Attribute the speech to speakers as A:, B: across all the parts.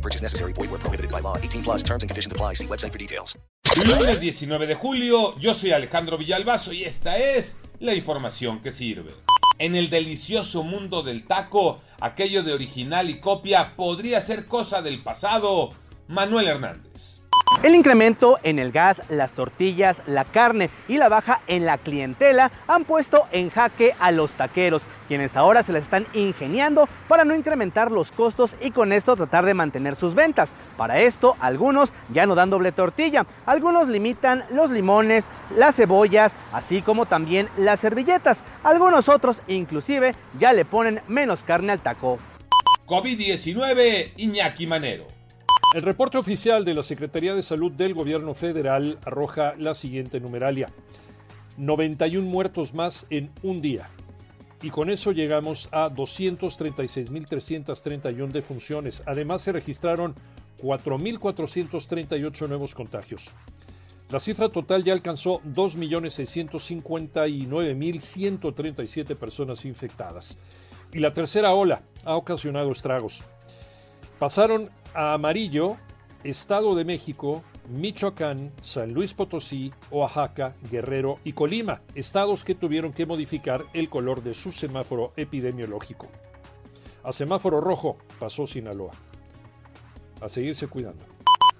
A: No purchase necessary. Void where prohibited by law. 18 plus terms and conditions apply. See website for details.
B: Lunes 19 de julio, yo soy Alejandro Villalbazo y esta es la información que sirve. En el delicioso mundo del taco, aquello de original y copia podría ser cosa del pasado. Manuel Hernández.
C: El incremento en el gas, las tortillas, la carne y la baja en la clientela han puesto en jaque a los taqueros, quienes ahora se les están ingeniando para no incrementar los costos y con esto tratar de mantener sus ventas. Para esto, algunos ya no dan doble tortilla, algunos limitan los limones, las cebollas, así como también las servilletas. Algunos otros inclusive ya le ponen menos carne al taco.
B: COVID-19, Iñaki Manero.
D: El reporte oficial de la Secretaría de Salud del Gobierno Federal arroja la siguiente numeralia. 91 muertos más en un día. Y con eso llegamos a 236.331 defunciones. Además se registraron 4.438 nuevos contagios. La cifra total ya alcanzó 2.659.137 personas infectadas. Y la tercera ola ha ocasionado estragos. Pasaron a amarillo Estado de México, Michoacán, San Luis Potosí, Oaxaca, Guerrero y Colima, estados que tuvieron que modificar el color de su semáforo epidemiológico. A semáforo rojo pasó Sinaloa. A seguirse cuidando.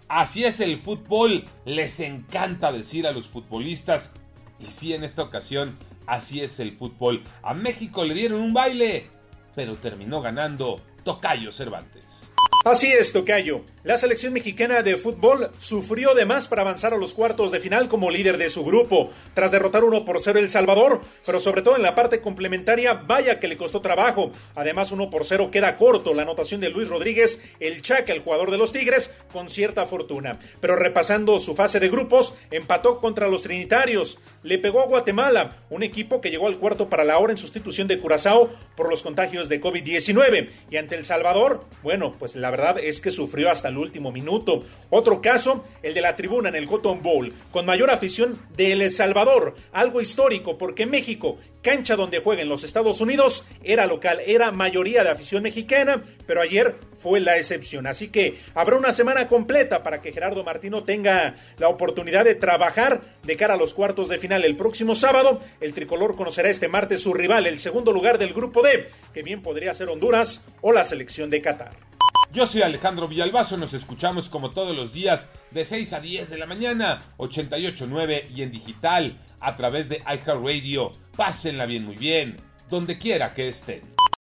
B: Así es el fútbol, les encanta decir a los futbolistas. Y sí, en esta ocasión, así es el fútbol. A México le dieron un baile, pero terminó ganando Tocayo Cervantes.
E: Así es, Tocayo. La selección mexicana de fútbol sufrió de más para avanzar a los cuartos de final como líder de su grupo, tras derrotar 1 por 0 El Salvador, pero sobre todo en la parte complementaria, vaya que le costó trabajo. Además, 1 por 0 queda corto la anotación de Luis Rodríguez, el Chaca, el jugador de los Tigres, con cierta fortuna. Pero repasando su fase de grupos, empató contra los Trinitarios, le pegó a Guatemala, un equipo que llegó al cuarto para la hora en sustitución de Curazao por los contagios de COVID-19. Y ante El Salvador, bueno, pues la verdad es que sufrió hasta el último minuto. Otro caso, el de la tribuna en el Cotton Bowl, con mayor afición de El Salvador, algo histórico porque México, cancha donde juega en los Estados Unidos, era local, era mayoría de afición mexicana, pero ayer fue la excepción. Así que habrá una semana completa para que Gerardo Martino tenga la oportunidad de trabajar de cara a los cuartos de el próximo sábado. El tricolor conocerá este martes su rival, el segundo lugar del grupo D, que bien podría ser Honduras o la selección de Qatar.
B: Yo soy Alejandro Villalbazo, nos escuchamos como todos los días de 6 a 10 de la mañana, 88.9 y en digital a través de iHeartRadio. Pásenla bien, muy bien, donde quiera que estén.